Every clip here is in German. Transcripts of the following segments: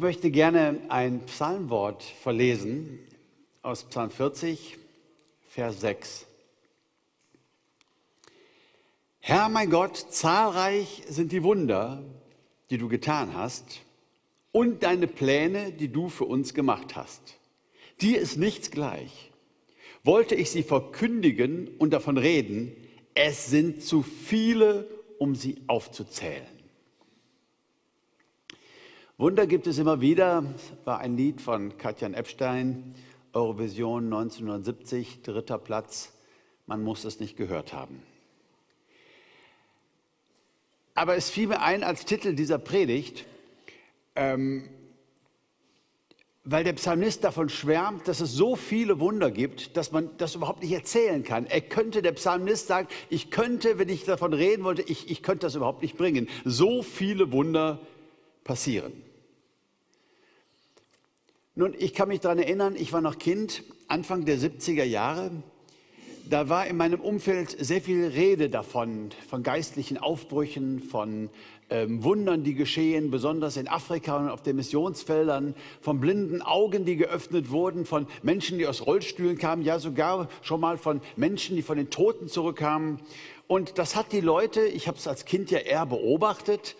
möchte gerne ein Psalmwort verlesen aus Psalm 40, Vers 6. Herr mein Gott, zahlreich sind die Wunder, die du getan hast und deine Pläne, die du für uns gemacht hast. Dir ist nichts gleich. Wollte ich sie verkündigen und davon reden, es sind zu viele, um sie aufzuzählen. Wunder gibt es immer wieder, war ein Lied von Katjan Epstein, Eurovision 1970, dritter Platz. Man muss es nicht gehört haben. Aber es fiel mir ein als Titel dieser Predigt, ähm, weil der Psalmist davon schwärmt, dass es so viele Wunder gibt, dass man das überhaupt nicht erzählen kann. Er könnte, der Psalmist sagt, ich könnte, wenn ich davon reden wollte, ich, ich könnte das überhaupt nicht bringen. So viele Wunder passieren. Nun, ich kann mich daran erinnern, ich war noch Kind, Anfang der 70er Jahre. Da war in meinem Umfeld sehr viel Rede davon, von geistlichen Aufbrüchen, von ähm, Wundern, die geschehen, besonders in Afrika und auf den Missionsfeldern, von blinden Augen, die geöffnet wurden, von Menschen, die aus Rollstühlen kamen, ja sogar schon mal von Menschen, die von den Toten zurückkamen. Und das hat die Leute, ich habe es als Kind ja eher beobachtet,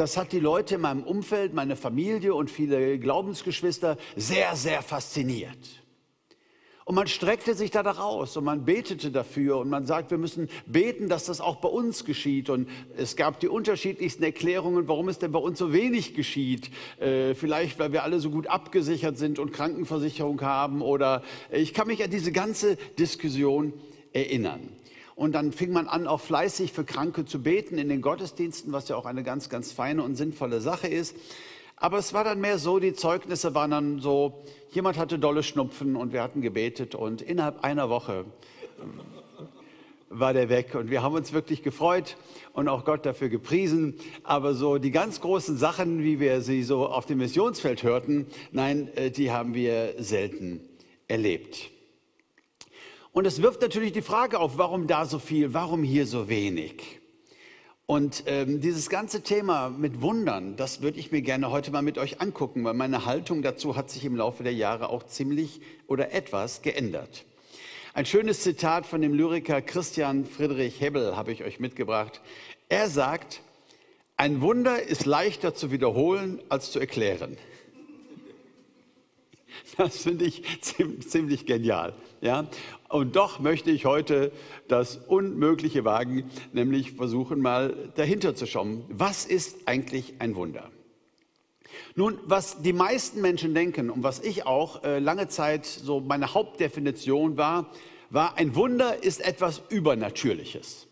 das hat die Leute in meinem Umfeld, meine Familie und viele Glaubensgeschwister sehr, sehr fasziniert. Und man streckte sich danach aus und man betete dafür und man sagt, wir müssen beten, dass das auch bei uns geschieht. Und es gab die unterschiedlichsten Erklärungen, warum es denn bei uns so wenig geschieht. Äh, vielleicht, weil wir alle so gut abgesichert sind und Krankenversicherung haben oder ich kann mich an diese ganze Diskussion erinnern. Und dann fing man an, auch fleißig für Kranke zu beten in den Gottesdiensten, was ja auch eine ganz, ganz feine und sinnvolle Sache ist. Aber es war dann mehr so, die Zeugnisse waren dann so, jemand hatte dolle Schnupfen und wir hatten gebetet und innerhalb einer Woche war der weg und wir haben uns wirklich gefreut und auch Gott dafür gepriesen. Aber so die ganz großen Sachen, wie wir sie so auf dem Missionsfeld hörten, nein, äh, die haben wir selten erlebt. Und es wirft natürlich die Frage auf, warum da so viel, warum hier so wenig? Und ähm, dieses ganze Thema mit Wundern, das würde ich mir gerne heute mal mit euch angucken, weil meine Haltung dazu hat sich im Laufe der Jahre auch ziemlich oder etwas geändert. Ein schönes Zitat von dem Lyriker Christian Friedrich Hebbel habe ich euch mitgebracht. Er sagt, ein Wunder ist leichter zu wiederholen als zu erklären. Das finde ich ziemlich genial. Ja? Und doch möchte ich heute das Unmögliche wagen, nämlich versuchen mal dahinter zu schauen. Was ist eigentlich ein Wunder? Nun, was die meisten Menschen denken und was ich auch äh, lange Zeit so meine Hauptdefinition war, war, ein Wunder ist etwas Übernatürliches.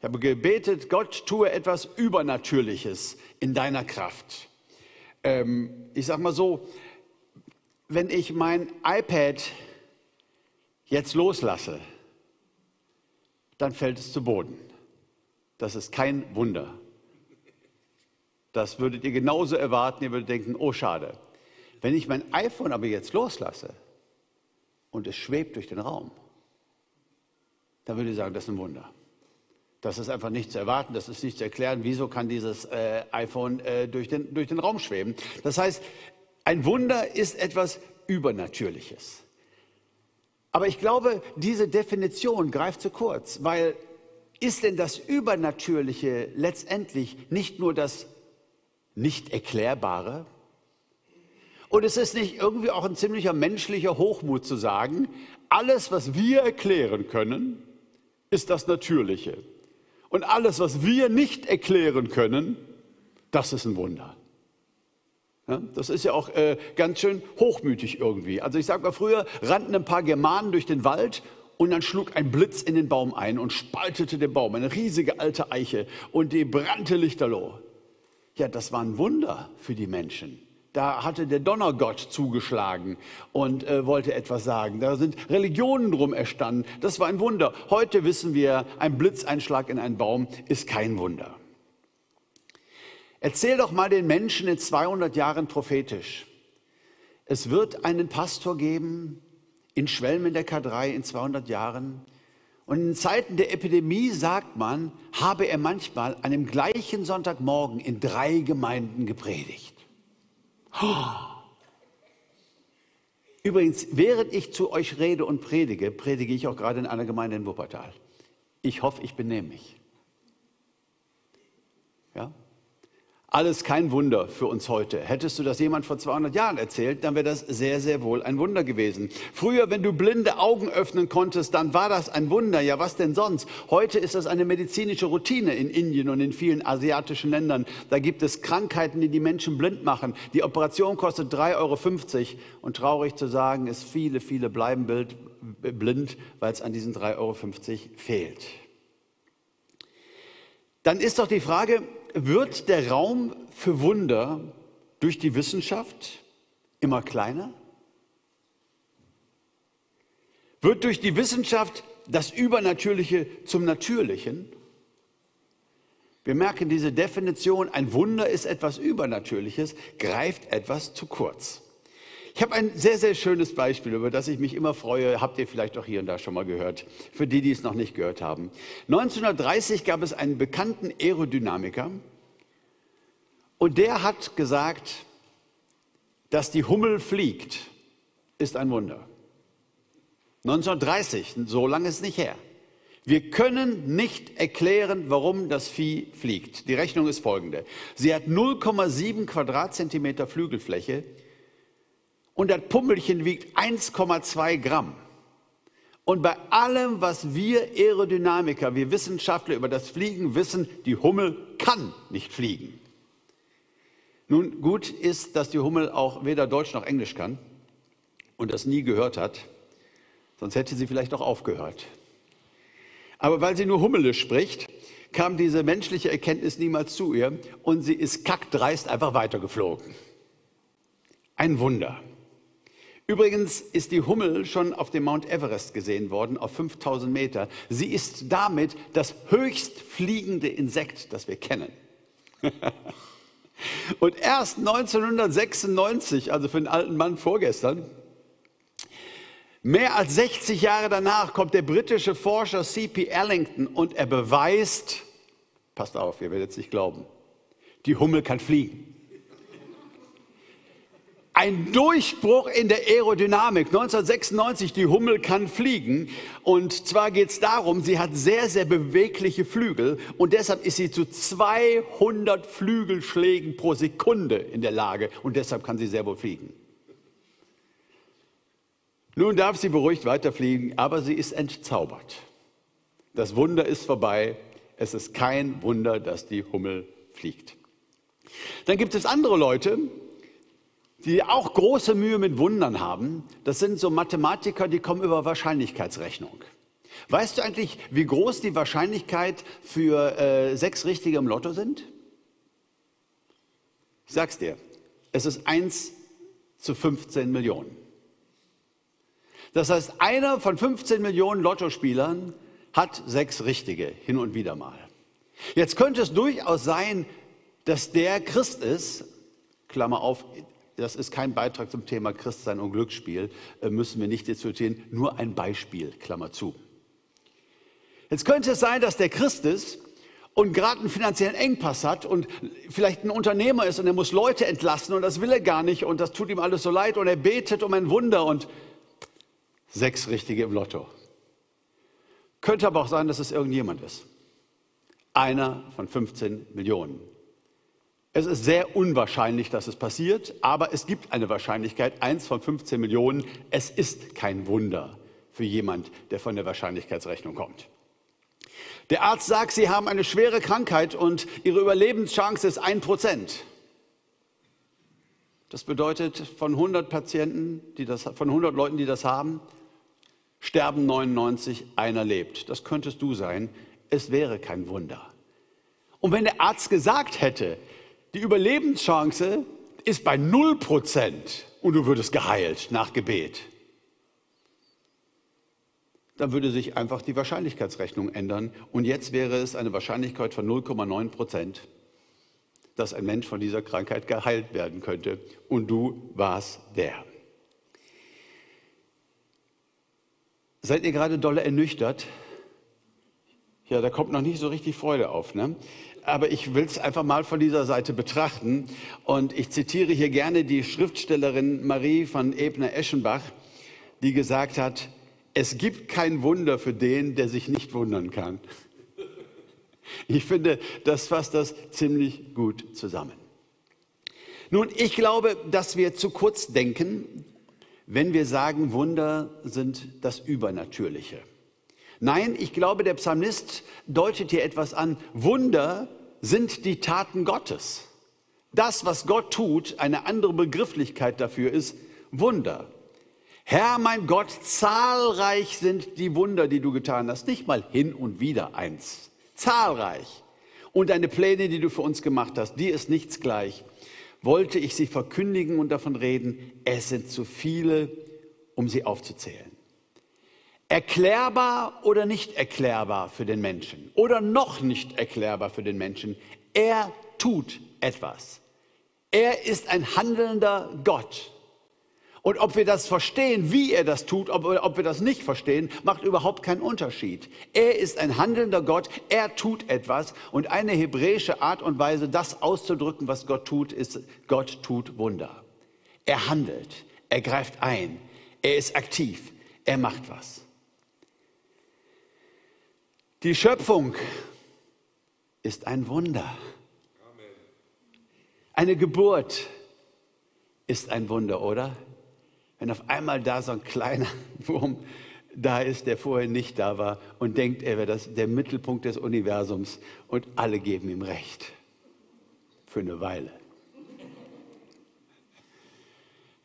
Ich habe gebetet, Gott tue etwas Übernatürliches in deiner Kraft. Ähm, ich sage mal so, wenn ich mein iPad jetzt loslasse, dann fällt es zu Boden. Das ist kein Wunder. Das würdet ihr genauso erwarten. Ihr würdet denken, oh schade. Wenn ich mein iPhone aber jetzt loslasse und es schwebt durch den Raum, dann würde ich sagen, das ist ein Wunder. Das ist einfach nicht zu erwarten, das ist nicht zu erklären. Wieso kann dieses äh, iPhone äh, durch, den, durch den Raum schweben? Das heißt, ein Wunder ist etwas Übernatürliches. Aber ich glaube, diese Definition greift zu kurz, weil ist denn das Übernatürliche letztendlich nicht nur das Nicht-Erklärbare? Und es ist nicht irgendwie auch ein ziemlicher menschlicher Hochmut zu sagen, alles, was wir erklären können, ist das Natürliche. Und alles, was wir nicht erklären können, das ist ein Wunder. Das ist ja auch äh, ganz schön hochmütig irgendwie. Also ich sage mal, früher rannten ein paar Germanen durch den Wald und dann schlug ein Blitz in den Baum ein und spaltete den Baum, eine riesige alte Eiche und die brannte lichterloh. Ja, das war ein Wunder für die Menschen. Da hatte der Donnergott zugeschlagen und äh, wollte etwas sagen. Da sind Religionen drum erstanden. Das war ein Wunder. Heute wissen wir, ein Blitzeinschlag in einen Baum ist kein Wunder. Erzähl doch mal den Menschen in 200 Jahren prophetisch. Es wird einen Pastor geben in Schwelm in der K3 in 200 Jahren. Und in Zeiten der Epidemie sagt man, habe er manchmal an dem gleichen Sonntagmorgen in drei Gemeinden gepredigt. Übrigens, während ich zu euch rede und predige, predige ich auch gerade in einer Gemeinde in Wuppertal. Ich hoffe, ich benehme mich. Alles kein Wunder für uns heute. Hättest du das jemand vor 200 Jahren erzählt, dann wäre das sehr, sehr wohl ein Wunder gewesen. Früher, wenn du blinde Augen öffnen konntest, dann war das ein Wunder. Ja, was denn sonst? Heute ist das eine medizinische Routine in Indien und in vielen asiatischen Ländern. Da gibt es Krankheiten, die die Menschen blind machen. Die Operation kostet 3,50 Euro. Und traurig zu sagen, ist viele, viele bleiben blind, weil es an diesen 3,50 Euro fehlt. Dann ist doch die Frage, wird der Raum für Wunder durch die Wissenschaft immer kleiner? Wird durch die Wissenschaft das Übernatürliche zum Natürlichen? Wir merken diese Definition, ein Wunder ist etwas Übernatürliches, greift etwas zu kurz. Ich habe ein sehr, sehr schönes Beispiel, über das ich mich immer freue. Habt ihr vielleicht auch hier und da schon mal gehört, für die, die es noch nicht gehört haben. 1930 gab es einen bekannten Aerodynamiker und der hat gesagt, dass die Hummel fliegt, ist ein Wunder. 1930, so lange ist es nicht her. Wir können nicht erklären, warum das Vieh fliegt. Die Rechnung ist folgende. Sie hat 0,7 Quadratzentimeter Flügelfläche und das Pummelchen wiegt 1,2 Gramm. Und bei allem, was wir Aerodynamiker, wir Wissenschaftler über das Fliegen wissen, die Hummel kann nicht fliegen. Nun, gut ist, dass die Hummel auch weder Deutsch noch Englisch kann und das nie gehört hat, sonst hätte sie vielleicht auch aufgehört. Aber weil sie nur Hummelisch spricht, kam diese menschliche Erkenntnis niemals zu ihr und sie ist kackdreist einfach weitergeflogen. Ein Wunder. Übrigens ist die Hummel schon auf dem Mount Everest gesehen worden, auf 5000 Meter. Sie ist damit das höchst fliegende Insekt, das wir kennen. Und erst 1996, also für den alten Mann vorgestern, mehr als 60 Jahre danach kommt der britische Forscher C.P. Ellington und er beweist, passt auf, ihr werdet es nicht glauben, die Hummel kann fliegen ein Durchbruch in der Aerodynamik. 1996, die Hummel kann fliegen. Und zwar geht es darum, sie hat sehr, sehr bewegliche Flügel und deshalb ist sie zu 200 Flügelschlägen pro Sekunde in der Lage und deshalb kann sie sehr wohl fliegen. Nun darf sie beruhigt weiterfliegen, aber sie ist entzaubert. Das Wunder ist vorbei. Es ist kein Wunder, dass die Hummel fliegt. Dann gibt es andere Leute, die auch große Mühe mit Wundern haben, das sind so Mathematiker, die kommen über Wahrscheinlichkeitsrechnung. Weißt du eigentlich, wie groß die Wahrscheinlichkeit für äh, sechs Richtige im Lotto sind? Ich sag's dir, es ist 1 zu 15 Millionen. Das heißt, einer von 15 Millionen Lottospielern hat sechs Richtige, hin und wieder mal. Jetzt könnte es durchaus sein, dass der Christ ist, Klammer auf, das ist kein Beitrag zum Thema Christsein und Glücksspiel, äh, müssen wir nicht diskutieren, nur ein Beispiel, Klammer zu. Jetzt könnte es sein, dass der Christ ist und gerade einen finanziellen Engpass hat und vielleicht ein Unternehmer ist und er muss Leute entlassen und das will er gar nicht und das tut ihm alles so leid und er betet um ein Wunder und sechs Richtige im Lotto. Könnte aber auch sein, dass es irgendjemand ist. Einer von 15 Millionen. Es ist sehr unwahrscheinlich, dass es passiert, aber es gibt eine Wahrscheinlichkeit, eins von 15 Millionen. Es ist kein Wunder für jemand, der von der Wahrscheinlichkeitsrechnung kommt. Der Arzt sagt, Sie haben eine schwere Krankheit und Ihre Überlebenschance ist ein Prozent. Das bedeutet, von 100 Patienten, die das, von 100 Leuten, die das haben, sterben 99, einer lebt. Das könntest du sein. Es wäre kein Wunder. Und wenn der Arzt gesagt hätte, die Überlebenschance ist bei 0% und du würdest geheilt nach Gebet. Dann würde sich einfach die Wahrscheinlichkeitsrechnung ändern. Und jetzt wäre es eine Wahrscheinlichkeit von 0,9 Prozent, dass ein Mensch von dieser Krankheit geheilt werden könnte. Und du warst der. Seid ihr gerade dolle ernüchtert? Ja, da kommt noch nicht so richtig Freude auf. Ne? Aber ich will es einfach mal von dieser Seite betrachten. Und ich zitiere hier gerne die Schriftstellerin Marie von Ebner-Eschenbach, die gesagt hat, es gibt kein Wunder für den, der sich nicht wundern kann. Ich finde, das fasst das ziemlich gut zusammen. Nun, ich glaube, dass wir zu kurz denken, wenn wir sagen, Wunder sind das Übernatürliche. Nein, ich glaube, der Psalmist deutet hier etwas an. Wunder sind die Taten Gottes. Das, was Gott tut, eine andere Begrifflichkeit dafür ist Wunder. Herr, mein Gott, zahlreich sind die Wunder, die du getan hast. Nicht mal hin und wieder eins. Zahlreich. Und deine Pläne, die du für uns gemacht hast, die ist nichts gleich. Wollte ich sie verkündigen und davon reden, es sind zu viele, um sie aufzuzählen. Erklärbar oder nicht erklärbar für den Menschen oder noch nicht erklärbar für den Menschen. Er tut etwas. Er ist ein handelnder Gott. Und ob wir das verstehen, wie er das tut, ob, ob, wir das nicht verstehen, macht überhaupt keinen Unterschied. Er ist ein handelnder Gott, er tut etwas. Und eine hebräische Art und Weise, das auszudrücken, was Gott tut, ist, Gott tut Wunder. Er handelt, er greift ein, er ist aktiv, er macht was. Die Schöpfung ist ein Wunder. Eine Geburt ist ein Wunder, oder? Wenn auf einmal da so ein kleiner Wurm da ist, der vorher nicht da war und denkt, er wäre der Mittelpunkt des Universums und alle geben ihm recht. Für eine Weile.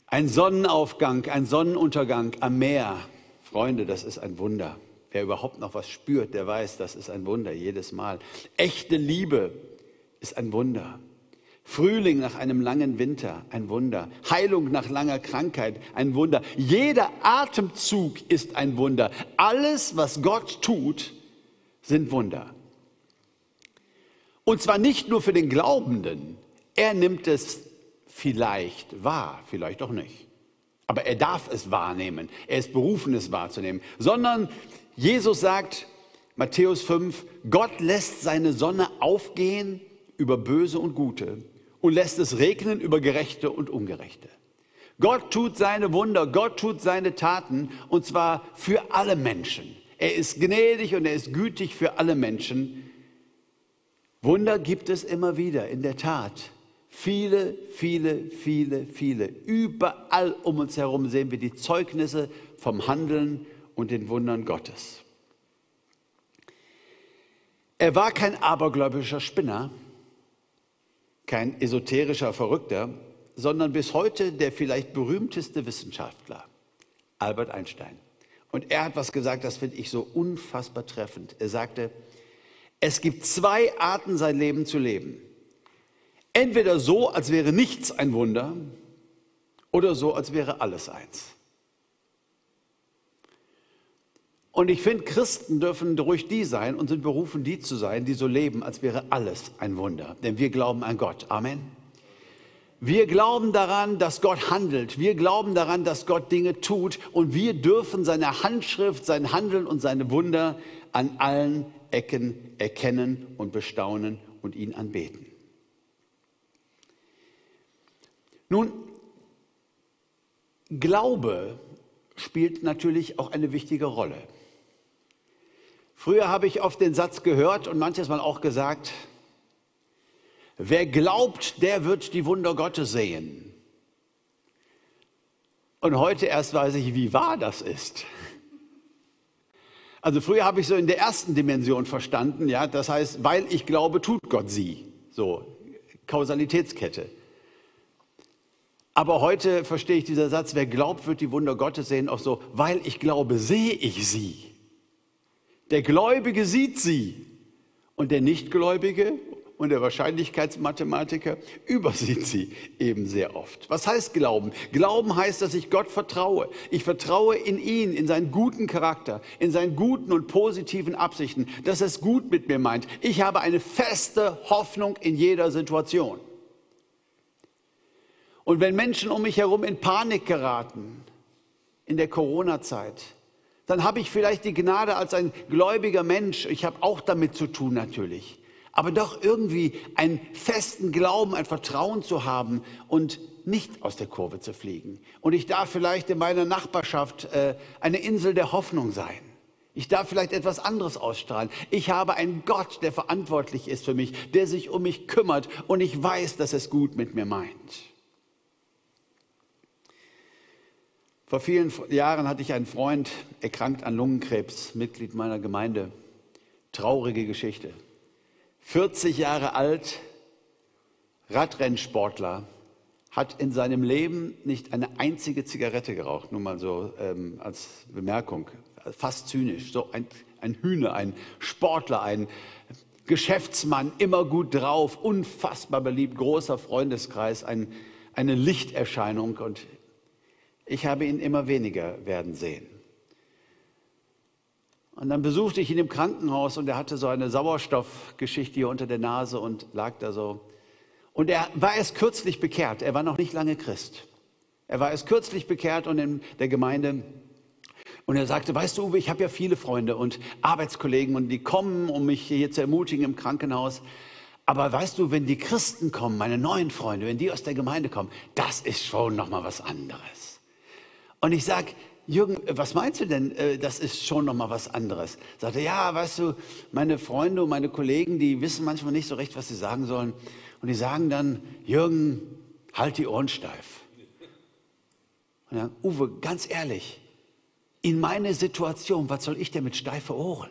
Ein Sonnenaufgang, ein Sonnenuntergang am Meer. Freunde, das ist ein Wunder. Wer überhaupt noch was spürt, der weiß, das ist ein Wunder jedes Mal. Echte Liebe ist ein Wunder. Frühling nach einem langen Winter, ein Wunder. Heilung nach langer Krankheit, ein Wunder. Jeder Atemzug ist ein Wunder. Alles, was Gott tut, sind Wunder. Und zwar nicht nur für den Glaubenden. Er nimmt es vielleicht wahr, vielleicht auch nicht. Aber er darf es wahrnehmen. Er ist berufen, es wahrzunehmen. Sondern Jesus sagt, Matthäus 5, Gott lässt seine Sonne aufgehen über Böse und Gute und lässt es regnen über Gerechte und Ungerechte. Gott tut seine Wunder, Gott tut seine Taten und zwar für alle Menschen. Er ist gnädig und er ist gütig für alle Menschen. Wunder gibt es immer wieder, in der Tat. Viele, viele, viele, viele. Überall um uns herum sehen wir die Zeugnisse vom Handeln und den Wundern Gottes. Er war kein abergläubischer Spinner, kein esoterischer Verrückter, sondern bis heute der vielleicht berühmteste Wissenschaftler, Albert Einstein. Und er hat was gesagt, das finde ich so unfassbar treffend. Er sagte, es gibt zwei Arten, sein Leben zu leben. Entweder so, als wäre nichts ein Wunder, oder so, als wäre alles eins. Und ich finde, Christen dürfen ruhig die sein und sind berufen, die zu sein, die so leben, als wäre alles ein Wunder. Denn wir glauben an Gott. Amen. Wir glauben daran, dass Gott handelt. Wir glauben daran, dass Gott Dinge tut. Und wir dürfen seine Handschrift, sein Handeln und seine Wunder an allen Ecken erkennen und bestaunen und ihn anbeten. Nun, Glaube spielt natürlich auch eine wichtige Rolle. Früher habe ich oft den Satz gehört und manches Mal auch gesagt, wer glaubt, der wird die Wunder Gottes sehen. Und heute erst weiß ich, wie wahr das ist. Also früher habe ich so in der ersten Dimension verstanden, ja, das heißt, weil ich glaube, tut Gott sie. So, Kausalitätskette. Aber heute verstehe ich dieser Satz, wer glaubt, wird die Wunder Gottes sehen, auch so, weil ich glaube, sehe ich sie. Der Gläubige sieht sie und der Nichtgläubige und der Wahrscheinlichkeitsmathematiker übersieht sie eben sehr oft. Was heißt Glauben? Glauben heißt, dass ich Gott vertraue. Ich vertraue in ihn, in seinen guten Charakter, in seinen guten und positiven Absichten, dass er es gut mit mir meint. Ich habe eine feste Hoffnung in jeder Situation. Und wenn Menschen um mich herum in Panik geraten, in der Corona-Zeit, dann habe ich vielleicht die Gnade als ein gläubiger Mensch, ich habe auch damit zu tun natürlich, aber doch irgendwie einen festen Glauben, ein Vertrauen zu haben und nicht aus der Kurve zu fliegen. Und ich darf vielleicht in meiner Nachbarschaft äh, eine Insel der Hoffnung sein. Ich darf vielleicht etwas anderes ausstrahlen. Ich habe einen Gott, der verantwortlich ist für mich, der sich um mich kümmert und ich weiß, dass es gut mit mir meint. Vor vielen Jahren hatte ich einen Freund, erkrankt an Lungenkrebs, Mitglied meiner Gemeinde. Traurige Geschichte. 40 Jahre alt, Radrennsportler, hat in seinem Leben nicht eine einzige Zigarette geraucht, nur mal so ähm, als Bemerkung, fast zynisch, so ein, ein Hühner, ein Sportler, ein Geschäftsmann, immer gut drauf, unfassbar beliebt, großer Freundeskreis, ein, eine Lichterscheinung und ich habe ihn immer weniger werden sehen. Und dann besuchte ich ihn im Krankenhaus und er hatte so eine Sauerstoffgeschichte hier unter der Nase und lag da so. Und er war erst kürzlich bekehrt. Er war noch nicht lange Christ. Er war erst kürzlich bekehrt und in der Gemeinde. Und er sagte, weißt du, Uwe, ich habe ja viele Freunde und Arbeitskollegen und die kommen, um mich hier zu ermutigen im Krankenhaus. Aber weißt du, wenn die Christen kommen, meine neuen Freunde, wenn die aus der Gemeinde kommen, das ist schon noch mal was anderes. Und ich sage, Jürgen, was meinst du denn? Äh, das ist schon noch mal was anderes. Sagte, ja, weißt du, meine Freunde und meine Kollegen, die wissen manchmal nicht so recht, was sie sagen sollen. Und die sagen dann, Jürgen, halt die Ohren steif. Und dann, Uwe, ganz ehrlich, in meine Situation, was soll ich denn mit steife Ohren?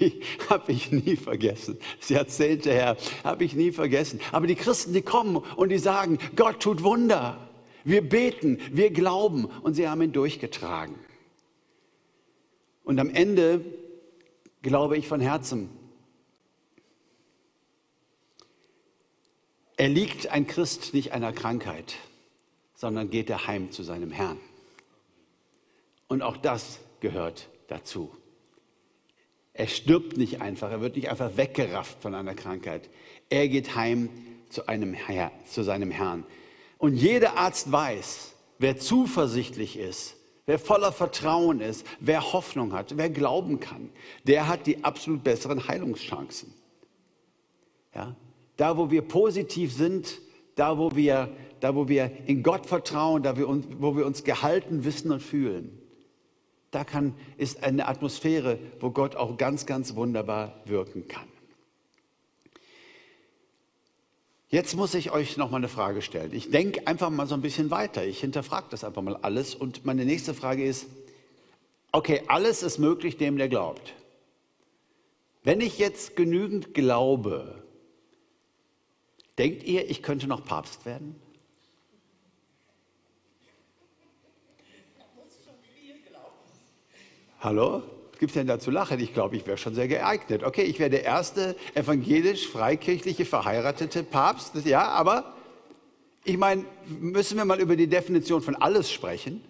Habe ich, nie vergessen. Sie erzählte Herr, habe ich nie vergessen. Aber die Christen, die kommen und die sagen, Gott tut Wunder. Wir beten, wir glauben und sie haben ihn durchgetragen. Und am Ende glaube ich von Herzen, er liegt ein Christ nicht einer Krankheit, sondern geht er heim zu seinem Herrn. Und auch das gehört dazu. Er stirbt nicht einfach, er wird nicht einfach weggerafft von einer Krankheit. Er geht heim zu, einem Herr, zu seinem Herrn. Und jeder Arzt weiß, wer zuversichtlich ist, wer voller Vertrauen ist, wer Hoffnung hat, wer glauben kann, der hat die absolut besseren Heilungschancen. Ja? Da, wo wir positiv sind, da, wo wir, da, wo wir in Gott vertrauen, da, wir uns, wo wir uns gehalten wissen und fühlen, da kann, ist eine Atmosphäre, wo Gott auch ganz, ganz wunderbar wirken kann. Jetzt muss ich euch noch mal eine Frage stellen. Ich denke einfach mal so ein bisschen weiter. Ich hinterfrage das einfach mal alles. Und meine nächste Frage ist, okay, alles ist möglich dem, der glaubt. Wenn ich jetzt genügend glaube, denkt ihr, ich könnte noch Papst werden? Hallo? Was gibt es denn da zu lachen? Ich glaube, ich wäre schon sehr geeignet. Okay, ich wäre der erste evangelisch-freikirchliche verheiratete Papst. Ja, aber ich meine, müssen wir mal über die Definition von alles sprechen?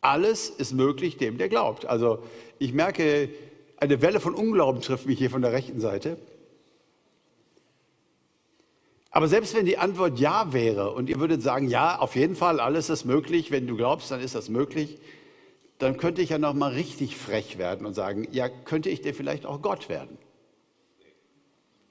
Alles ist möglich dem, der glaubt. Also ich merke, eine Welle von Unglauben trifft mich hier von der rechten Seite. Aber selbst wenn die Antwort ja wäre und ihr würdet sagen, ja, auf jeden Fall, alles ist möglich, wenn du glaubst, dann ist das möglich, dann könnte ich ja noch mal richtig frech werden und sagen, ja, könnte ich dir vielleicht auch Gott werden?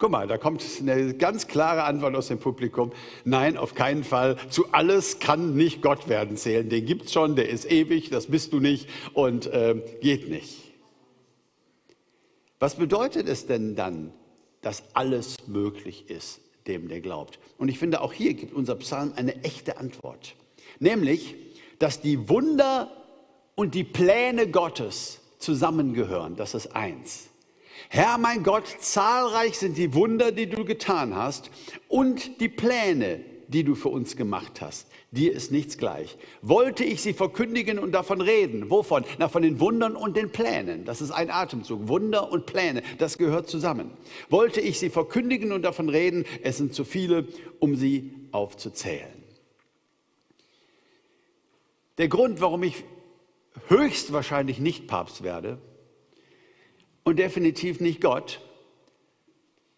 Guck mal, da kommt eine ganz klare Antwort aus dem Publikum. Nein, auf keinen Fall. Zu alles kann nicht Gott werden zählen. Den gibt es schon, der ist ewig, das bist du nicht und äh, geht nicht. Was bedeutet es denn dann, dass alles möglich ist, dem der glaubt? Und ich finde, auch hier gibt unser Psalm eine echte Antwort. Nämlich, dass die Wunder und die Pläne Gottes zusammengehören. Das ist eins. Herr mein Gott, zahlreich sind die Wunder, die du getan hast und die Pläne, die du für uns gemacht hast. Dir ist nichts gleich. Wollte ich sie verkündigen und davon reden? Wovon? Na, von den Wundern und den Plänen. Das ist ein Atemzug. Wunder und Pläne, das gehört zusammen. Wollte ich sie verkündigen und davon reden? Es sind zu viele, um sie aufzuzählen. Der Grund, warum ich höchstwahrscheinlich nicht Papst werde und definitiv nicht Gott,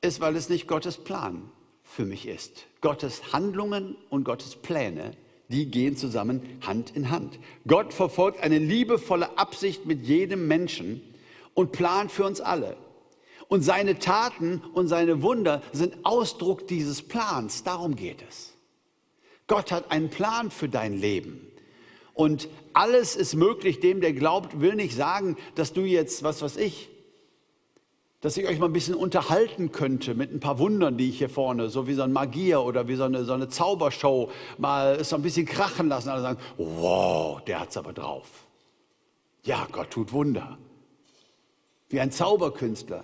ist, weil es nicht Gottes Plan für mich ist. Gottes Handlungen und Gottes Pläne, die gehen zusammen Hand in Hand. Gott verfolgt eine liebevolle Absicht mit jedem Menschen und plant für uns alle. Und seine Taten und seine Wunder sind Ausdruck dieses Plans. Darum geht es. Gott hat einen Plan für dein Leben. Und alles ist möglich dem, der glaubt, will nicht sagen, dass du jetzt, was weiß ich, dass ich euch mal ein bisschen unterhalten könnte mit ein paar Wundern, die ich hier vorne, so wie so ein Magier oder wie so eine, so eine Zaubershow, mal so ein bisschen krachen lassen. Alle sagen, wow, der hat's aber drauf. Ja, Gott tut Wunder. Wie ein Zauberkünstler.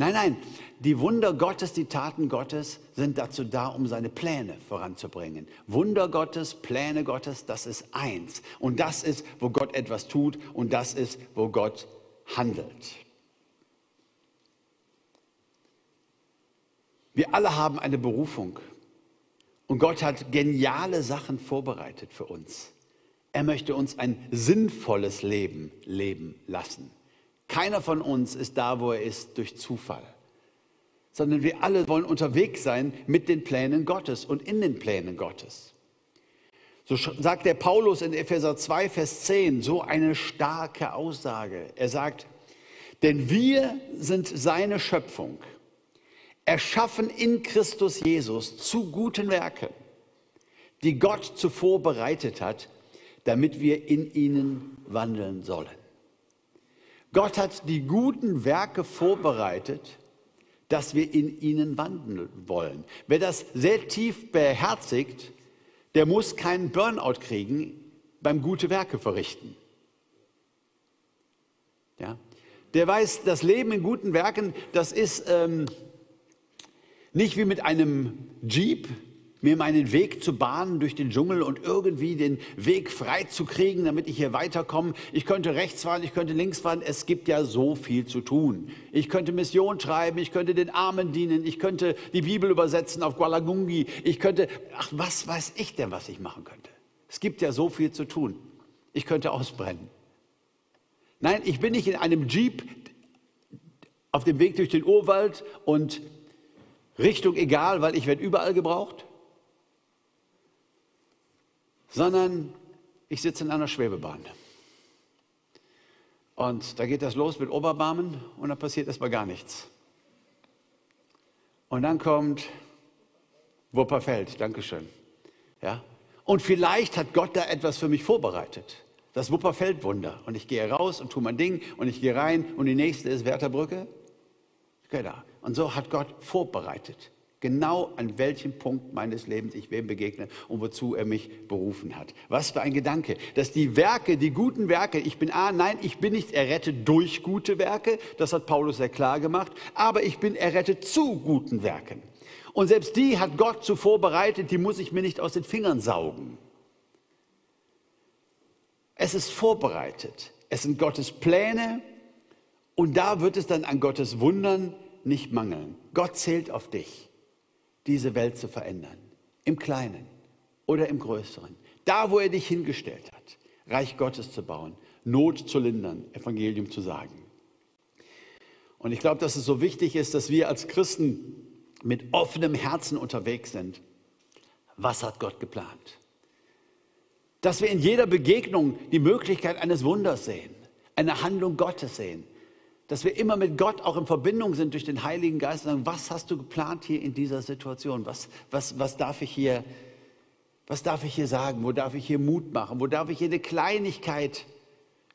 Nein, nein, die Wunder Gottes, die Taten Gottes sind dazu da, um seine Pläne voranzubringen. Wunder Gottes, Pläne Gottes, das ist eins. Und das ist, wo Gott etwas tut und das ist, wo Gott handelt. Wir alle haben eine Berufung und Gott hat geniale Sachen vorbereitet für uns. Er möchte uns ein sinnvolles Leben leben lassen. Keiner von uns ist da, wo er ist, durch Zufall, sondern wir alle wollen unterwegs sein mit den Plänen Gottes und in den Plänen Gottes. So sagt der Paulus in Epheser 2, Vers 10 so eine starke Aussage. Er sagt, denn wir sind seine Schöpfung, erschaffen in Christus Jesus zu guten Werken, die Gott zuvor bereitet hat, damit wir in ihnen wandeln sollen. Gott hat die guten Werke vorbereitet, dass wir in ihnen wandeln wollen. Wer das sehr tief beherzigt, der muss keinen Burnout kriegen beim gute Werke verrichten. Ja? Der weiß, das Leben in guten Werken, das ist ähm, nicht wie mit einem Jeep, mir meinen Weg zu bahnen durch den Dschungel und irgendwie den Weg frei zu kriegen, damit ich hier weiterkomme. Ich könnte rechts fahren, ich könnte links fahren. Es gibt ja so viel zu tun. Ich könnte Mission treiben, ich könnte den Armen dienen, ich könnte die Bibel übersetzen auf Gualagungi. Ich könnte, ach, was weiß ich denn, was ich machen könnte? Es gibt ja so viel zu tun. Ich könnte ausbrennen. Nein, ich bin nicht in einem Jeep auf dem Weg durch den Urwald und Richtung egal, weil ich werde überall gebraucht sondern ich sitze in einer Schwebebahn. Und da geht das los mit Oberbarmen und dann passiert erstmal gar nichts. Und dann kommt Wupperfeld, Dankeschön. Ja? Und vielleicht hat Gott da etwas für mich vorbereitet. Das Wupperfeld-Wunder. Und ich gehe raus und tue mein Ding und ich gehe rein und die nächste ist Wertherbrücke. Genau. Und so hat Gott vorbereitet. Genau an welchem Punkt meines Lebens ich wem begegne und wozu er mich berufen hat. Was für ein Gedanke, dass die Werke, die guten Werke, ich bin, ah, nein, ich bin nicht errettet durch gute Werke, das hat Paulus sehr klar gemacht, aber ich bin errettet zu guten Werken. Und selbst die hat Gott zuvor bereitet, die muss ich mir nicht aus den Fingern saugen. Es ist vorbereitet. Es sind Gottes Pläne und da wird es dann an Gottes Wundern nicht mangeln. Gott zählt auf dich diese Welt zu verändern. Im Kleinen oder im Größeren. Da, wo er dich hingestellt hat, Reich Gottes zu bauen, Not zu lindern, Evangelium zu sagen. Und ich glaube, dass es so wichtig ist, dass wir als Christen mit offenem Herzen unterwegs sind. Was hat Gott geplant? Dass wir in jeder Begegnung die Möglichkeit eines Wunders sehen, eine Handlung Gottes sehen, dass wir immer mit Gott auch in Verbindung sind durch den Heiligen Geist und sagen, was hast du geplant hier in dieser Situation? Was, was, was, darf ich hier, was darf ich hier sagen? Wo darf ich hier Mut machen? Wo darf ich eine Kleinigkeit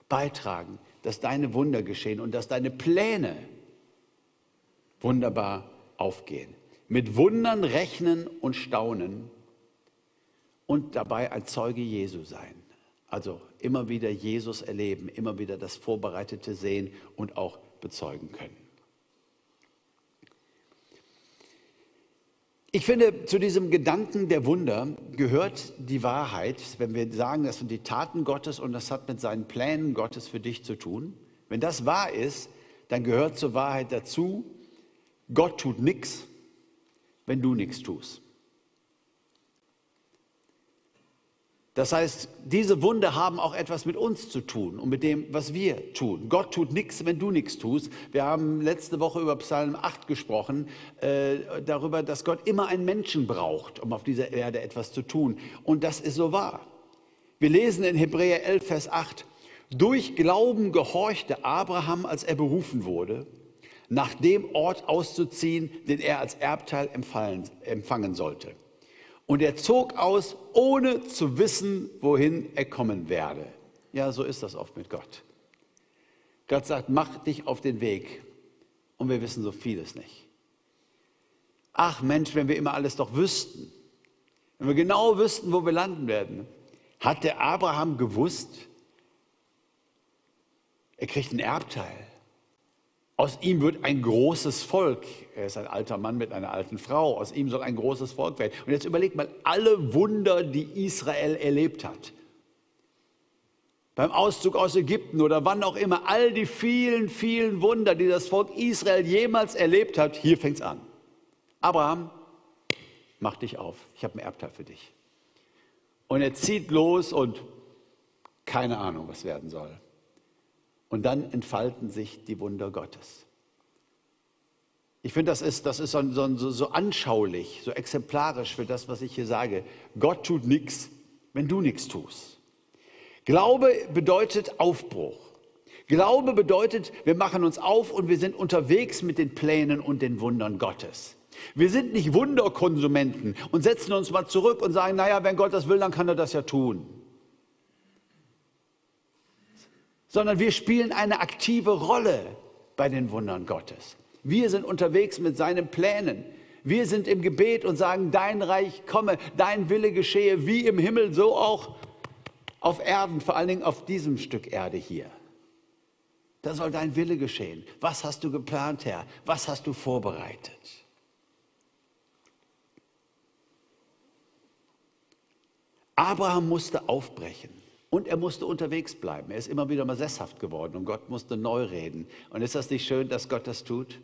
beitragen, dass deine Wunder geschehen und dass deine Pläne wunderbar aufgehen? Mit Wundern rechnen und staunen und dabei ein Zeuge Jesu sein. Also immer wieder Jesus erleben, immer wieder das Vorbereitete sehen und auch bezeugen können. Ich finde, zu diesem Gedanken der Wunder gehört die Wahrheit, wenn wir sagen, das sind die Taten Gottes und das hat mit seinen Plänen Gottes für dich zu tun. Wenn das wahr ist, dann gehört zur Wahrheit dazu, Gott tut nichts, wenn du nichts tust. Das heißt, diese Wunder haben auch etwas mit uns zu tun und mit dem, was wir tun. Gott tut nichts, wenn du nichts tust. Wir haben letzte Woche über Psalm 8 gesprochen, äh, darüber, dass Gott immer einen Menschen braucht, um auf dieser Erde etwas zu tun. Und das ist so wahr. Wir lesen in Hebräer 11, Vers 8, Durch Glauben gehorchte Abraham, als er berufen wurde, nach dem Ort auszuziehen, den er als Erbteil empfangen sollte. Und er zog aus, ohne zu wissen, wohin er kommen werde. Ja, so ist das oft mit Gott. Gott sagt, mach dich auf den Weg. Und wir wissen so vieles nicht. Ach Mensch, wenn wir immer alles doch wüssten. Wenn wir genau wüssten, wo wir landen werden. Hat der Abraham gewusst, er kriegt einen Erbteil. Aus ihm wird ein großes Volk. Er ist ein alter Mann mit einer alten Frau. Aus ihm soll ein großes Volk werden. Und jetzt überlegt mal alle Wunder, die Israel erlebt hat. Beim Auszug aus Ägypten oder wann auch immer, all die vielen, vielen Wunder, die das Volk Israel jemals erlebt hat, hier fängt es an. Abraham, mach dich auf. Ich habe einen Erbteil für dich. Und er zieht los und keine Ahnung, was werden soll. Und dann entfalten sich die Wunder Gottes. Ich finde, das ist, das ist so, so, so anschaulich, so exemplarisch für das, was ich hier sage. Gott tut nichts, wenn du nichts tust. Glaube bedeutet Aufbruch. Glaube bedeutet, wir machen uns auf und wir sind unterwegs mit den Plänen und den Wundern Gottes. Wir sind nicht Wunderkonsumenten und setzen uns mal zurück und sagen, naja, wenn Gott das will, dann kann er das ja tun. Sondern wir spielen eine aktive Rolle bei den Wundern Gottes. Wir sind unterwegs mit seinen Plänen. Wir sind im Gebet und sagen, dein Reich komme, dein Wille geschehe, wie im Himmel, so auch auf Erden, vor allen Dingen auf diesem Stück Erde hier. Da soll dein Wille geschehen. Was hast du geplant, Herr? Was hast du vorbereitet? Abraham musste aufbrechen. Und er musste unterwegs bleiben. Er ist immer wieder mal sesshaft geworden und Gott musste neu reden. Und ist das nicht schön, dass Gott das tut?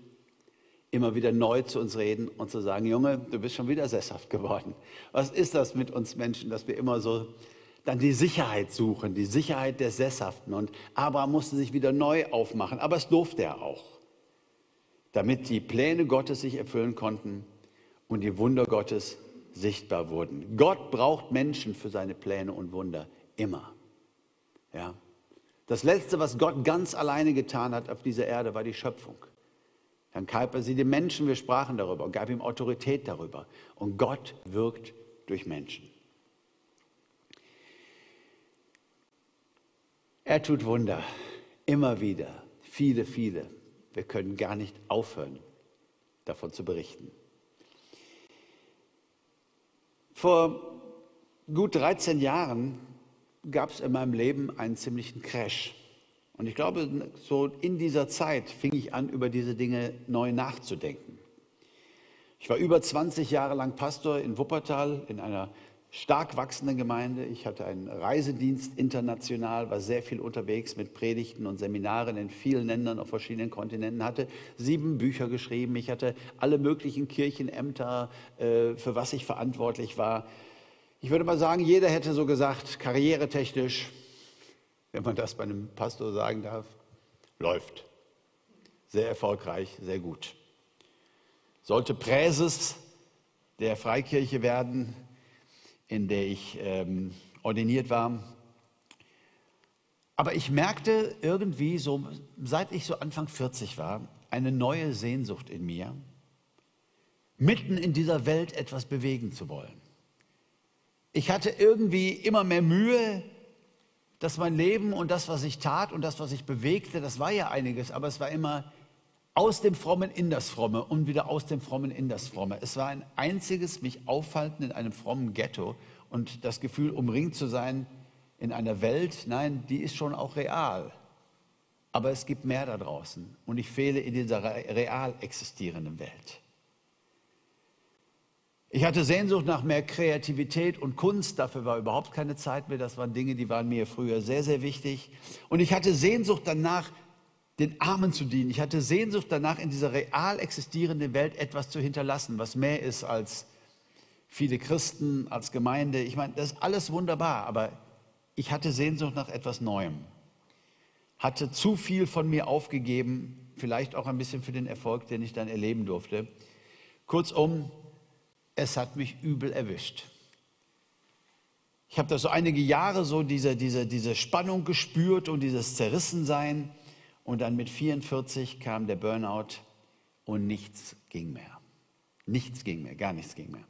Immer wieder neu zu uns reden und zu sagen, Junge, du bist schon wieder sesshaft geworden. Was ist das mit uns Menschen, dass wir immer so dann die Sicherheit suchen, die Sicherheit der Sesshaften. Und Abraham musste sich wieder neu aufmachen, aber es durfte er auch, damit die Pläne Gottes sich erfüllen konnten und die Wunder Gottes sichtbar wurden. Gott braucht Menschen für seine Pläne und Wunder, immer. Ja. Das Letzte, was Gott ganz alleine getan hat auf dieser Erde, war die Schöpfung. Dann gab er sie den Menschen, wir sprachen darüber und gab ihm Autorität darüber. Und Gott wirkt durch Menschen. Er tut Wunder, immer wieder, viele, viele. Wir können gar nicht aufhören, davon zu berichten. Vor gut 13 Jahren gab es in meinem Leben einen ziemlichen Crash. Und ich glaube, so in dieser Zeit fing ich an, über diese Dinge neu nachzudenken. Ich war über 20 Jahre lang Pastor in Wuppertal in einer stark wachsenden Gemeinde. Ich hatte einen Reisedienst international, war sehr viel unterwegs mit Predigten und Seminaren in vielen Ländern auf verschiedenen Kontinenten, hatte sieben Bücher geschrieben. Ich hatte alle möglichen Kirchenämter, äh, für was ich verantwortlich war. Ich würde mal sagen, jeder hätte so gesagt, karrieretechnisch, wenn man das bei einem Pastor sagen darf, läuft. Sehr erfolgreich, sehr gut. Sollte Präses der Freikirche werden, in der ich ähm, ordiniert war. Aber ich merkte irgendwie, so, seit ich so Anfang 40 war, eine neue Sehnsucht in mir, mitten in dieser Welt etwas bewegen zu wollen ich hatte irgendwie immer mehr Mühe, dass mein Leben und das, was ich tat und das, was ich bewegte, das war ja einiges, aber es war immer aus dem Frommen in das Fromme und wieder aus dem Frommen in das Fromme. Es war ein einziges mich aufhalten in einem frommen Ghetto und das Gefühl, umringt zu sein in einer Welt, nein, die ist schon auch real. Aber es gibt mehr da draußen und ich fehle in dieser real existierenden Welt. Ich hatte Sehnsucht nach mehr Kreativität und Kunst, dafür war überhaupt keine Zeit mehr. Das waren Dinge, die waren mir früher sehr, sehr wichtig. Und ich hatte Sehnsucht danach, den Armen zu dienen. Ich hatte Sehnsucht danach, in dieser real existierenden Welt etwas zu hinterlassen, was mehr ist als viele Christen, als Gemeinde. Ich meine, das ist alles wunderbar, aber ich hatte Sehnsucht nach etwas Neuem. Hatte zu viel von mir aufgegeben, vielleicht auch ein bisschen für den Erfolg, den ich dann erleben durfte. Kurzum, es hat mich übel erwischt. Ich habe da so einige Jahre so diese, diese, diese Spannung gespürt und dieses Zerrissensein. Und dann mit 44 kam der Burnout und nichts ging mehr. Nichts ging mehr, gar nichts ging mehr.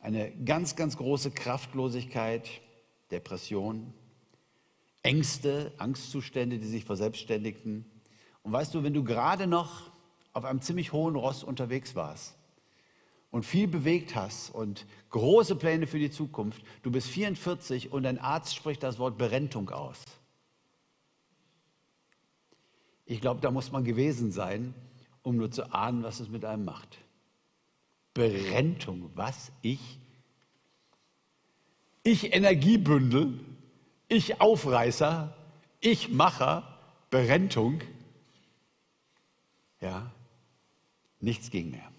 Eine ganz, ganz große Kraftlosigkeit, Depression, Ängste, Angstzustände, die sich verselbstständigten. Und weißt du, wenn du gerade noch auf einem ziemlich hohen Ross unterwegs warst und viel bewegt hast und große Pläne für die Zukunft, du bist 44 und ein Arzt spricht das Wort Berentung aus. Ich glaube, da muss man gewesen sein, um nur zu ahnen, was es mit einem macht. Berentung, was? Ich? Ich Energiebündel, ich Aufreißer, ich Macher, Berentung. Ja, nichts ging mehr.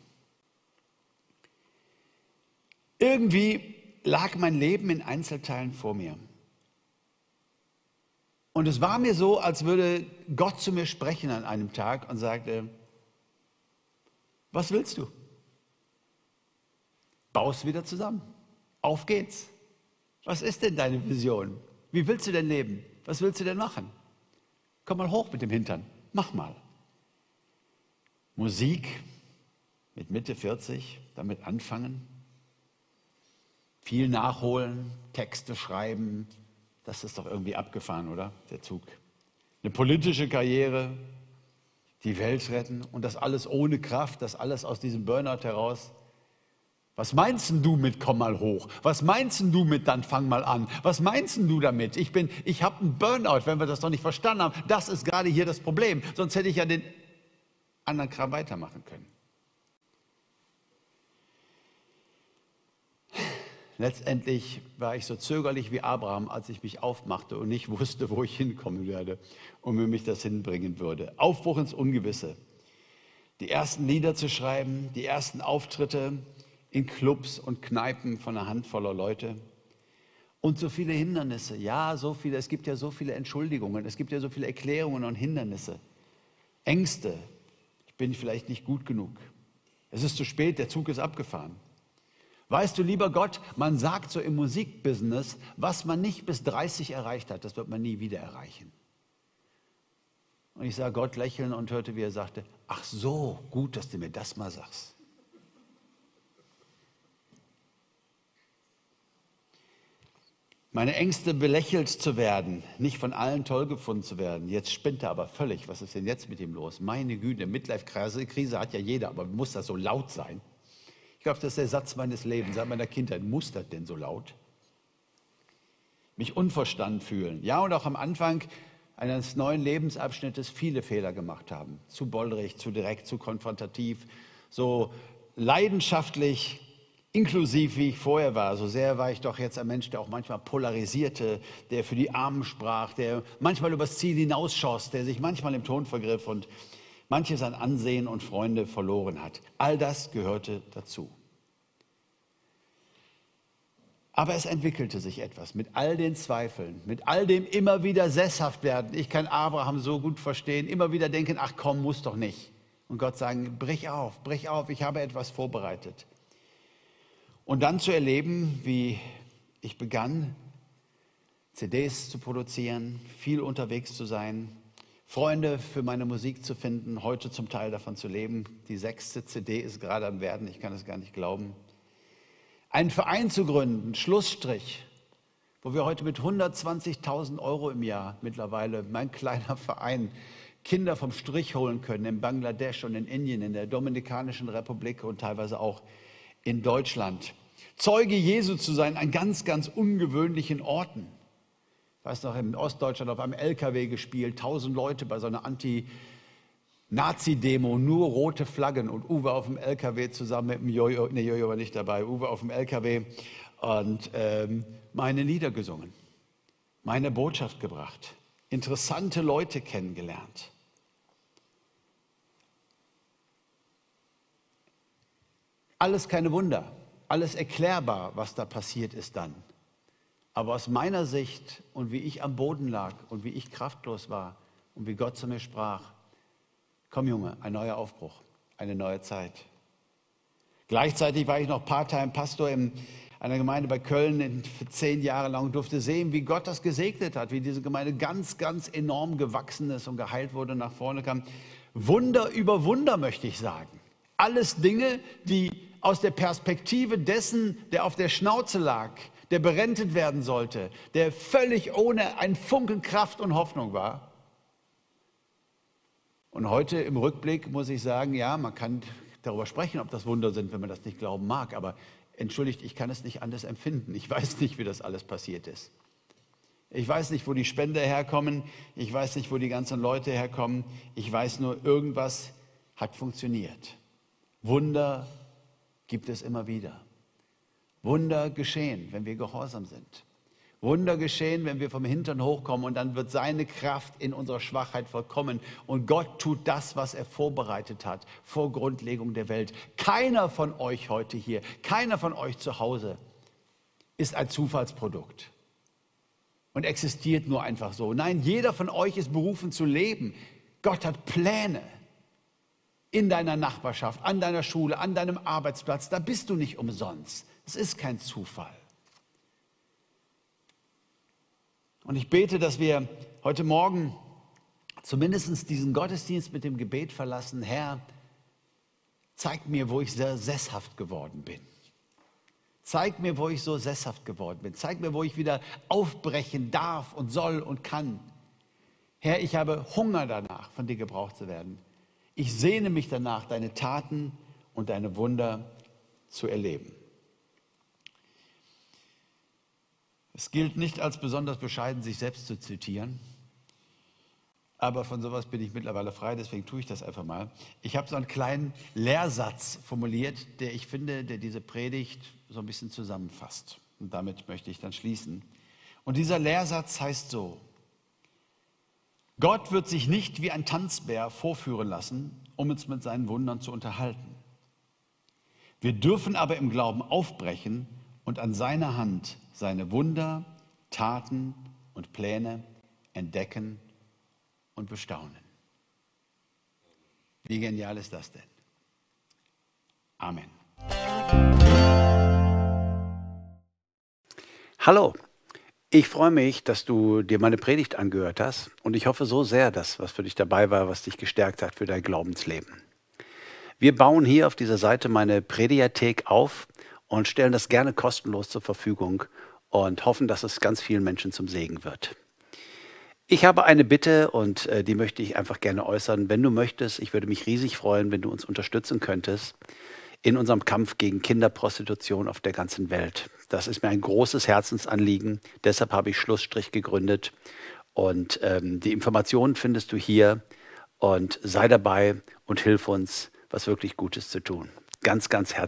Irgendwie lag mein Leben in Einzelteilen vor mir. Und es war mir so, als würde Gott zu mir sprechen an einem Tag und sagte, was willst du? Baust wieder zusammen. Auf geht's. Was ist denn deine Vision? Wie willst du denn leben? Was willst du denn machen? Komm mal hoch mit dem Hintern. Mach mal. Musik mit Mitte 40, damit anfangen. Viel nachholen, Texte schreiben, das ist doch irgendwie abgefahren, oder? Der Zug. Eine politische Karriere, die Welt retten und das alles ohne Kraft, das alles aus diesem Burnout heraus. Was meinst du mit komm mal hoch? Was meinst du mit dann fang mal an? Was meinst du damit? Ich bin, ich habe einen Burnout, wenn wir das noch nicht verstanden haben. Das ist gerade hier das Problem. Sonst hätte ich ja den anderen Kram weitermachen können. Letztendlich war ich so zögerlich wie Abraham, als ich mich aufmachte und nicht wusste, wo ich hinkommen werde und wie mich das hinbringen würde. Aufbruch ins Ungewisse. Die ersten Lieder zu schreiben, die ersten Auftritte in Clubs und Kneipen von einer Handvoller Leute. Und so viele Hindernisse. Ja, so viele. Es gibt ja so viele Entschuldigungen. Es gibt ja so viele Erklärungen und Hindernisse. Ängste. Ich bin vielleicht nicht gut genug. Es ist zu spät, der Zug ist abgefahren. Weißt du, lieber Gott, man sagt so im Musikbusiness, was man nicht bis 30 erreicht hat, das wird man nie wieder erreichen. Und ich sah Gott lächeln und hörte, wie er sagte, ach so, gut, dass du mir das mal sagst. Meine Ängste belächelt zu werden, nicht von allen toll gefunden zu werden. Jetzt spinnt er aber völlig. Was ist denn jetzt mit ihm los? Meine Güte, Midlife-Krise hat ja jeder, aber muss das so laut sein? Glaube, das ist der Satz meines Lebens, seit meiner Kindheit. Muss das denn so laut? Mich unverstanden fühlen. Ja, und auch am Anfang eines neuen Lebensabschnittes viele Fehler gemacht haben. Zu bollerig, zu direkt, zu konfrontativ, so leidenschaftlich, inklusiv wie ich vorher war. So sehr war ich doch jetzt ein Mensch, der auch manchmal polarisierte, der für die Armen sprach, der manchmal übers Ziel hinausschoss, der sich manchmal im Ton vergriff und manches an Ansehen und Freunde verloren hat. All das gehörte dazu. Aber es entwickelte sich etwas mit all den Zweifeln, mit all dem immer wieder sesshaft werden. Ich kann Abraham so gut verstehen, immer wieder denken, ach komm, muss doch nicht. Und Gott sagen, brich auf, brich auf, ich habe etwas vorbereitet. Und dann zu erleben, wie ich begann, CDs zu produzieren, viel unterwegs zu sein, Freunde für meine Musik zu finden, heute zum Teil davon zu leben. Die sechste CD ist gerade am Werden, ich kann es gar nicht glauben. Einen Verein zu gründen, Schlussstrich, wo wir heute mit 120.000 Euro im Jahr mittlerweile, mein kleiner Verein, Kinder vom Strich holen können in Bangladesch und in Indien, in der Dominikanischen Republik und teilweise auch in Deutschland. Zeuge Jesu zu sein an ganz, ganz ungewöhnlichen Orten weiß noch, in Ostdeutschland auf einem LKW gespielt, tausend Leute bei so einer Anti-Nazi-Demo, nur rote Flaggen und Uwe auf dem LKW zusammen mit dem Jojo, ne, Jojo war nicht dabei, Uwe auf dem LKW und ähm, meine Lieder gesungen, meine Botschaft gebracht, interessante Leute kennengelernt. Alles keine Wunder, alles erklärbar, was da passiert ist dann. Aber aus meiner Sicht und wie ich am Boden lag und wie ich kraftlos war und wie Gott zu mir sprach, komm Junge, ein neuer Aufbruch, eine neue Zeit. Gleichzeitig war ich noch Part-Time-Pastor in einer Gemeinde bei Köln für zehn Jahre lang und durfte sehen, wie Gott das gesegnet hat, wie diese Gemeinde ganz, ganz enorm gewachsen ist und geheilt wurde und nach vorne kam. Wunder über Wunder, möchte ich sagen. Alles Dinge, die aus der Perspektive dessen, der auf der Schnauze lag, der berentet werden sollte, der völlig ohne ein Funken Kraft und Hoffnung war. Und heute im Rückblick muss ich sagen, ja, man kann darüber sprechen, ob das Wunder sind, wenn man das nicht glauben mag, aber entschuldigt, ich kann es nicht anders empfinden. Ich weiß nicht, wie das alles passiert ist. Ich weiß nicht, wo die Spender herkommen. Ich weiß nicht, wo die ganzen Leute herkommen. Ich weiß nur, irgendwas hat funktioniert. Wunder gibt es immer wieder. Wunder geschehen, wenn wir gehorsam sind. Wunder geschehen, wenn wir vom Hintern hochkommen und dann wird seine Kraft in unserer Schwachheit vollkommen und Gott tut das, was er vorbereitet hat vor Grundlegung der Welt. Keiner von euch heute hier, keiner von euch zu Hause ist ein Zufallsprodukt und existiert nur einfach so. Nein, jeder von euch ist berufen zu leben. Gott hat Pläne in deiner Nachbarschaft, an deiner Schule, an deinem Arbeitsplatz. Da bist du nicht umsonst. Es ist kein Zufall. Und ich bete, dass wir heute Morgen zumindest diesen Gottesdienst mit dem Gebet verlassen, Herr, zeig mir, wo ich sehr sesshaft geworden bin. Zeig mir, wo ich so sesshaft geworden bin. Zeig mir, wo ich wieder aufbrechen darf und soll und kann. Herr, ich habe Hunger danach, von dir gebraucht zu werden. Ich sehne mich danach, deine Taten und deine Wunder zu erleben. Es gilt nicht als besonders bescheiden, sich selbst zu zitieren. Aber von sowas bin ich mittlerweile frei, deswegen tue ich das einfach mal. Ich habe so einen kleinen Lehrsatz formuliert, der ich finde, der diese Predigt so ein bisschen zusammenfasst. Und damit möchte ich dann schließen. Und dieser Lehrsatz heißt so, Gott wird sich nicht wie ein Tanzbär vorführen lassen, um uns mit seinen Wundern zu unterhalten. Wir dürfen aber im Glauben aufbrechen und an seiner Hand seine Wunder, Taten und Pläne entdecken und bestaunen. Wie genial ist das denn? Amen. Hallo, ich freue mich, dass du dir meine Predigt angehört hast und ich hoffe so sehr, dass was für dich dabei war, was dich gestärkt hat für dein Glaubensleben. Wir bauen hier auf dieser Seite meine Prediathek auf und stellen das gerne kostenlos zur Verfügung und hoffen, dass es ganz vielen Menschen zum Segen wird. Ich habe eine Bitte und äh, die möchte ich einfach gerne äußern. Wenn du möchtest, ich würde mich riesig freuen, wenn du uns unterstützen könntest in unserem Kampf gegen Kinderprostitution auf der ganzen Welt. Das ist mir ein großes Herzensanliegen. Deshalb habe ich Schlussstrich gegründet. Und ähm, die Informationen findest du hier. Und sei dabei und hilf uns, was wirklich Gutes zu tun. Ganz, ganz herzlich.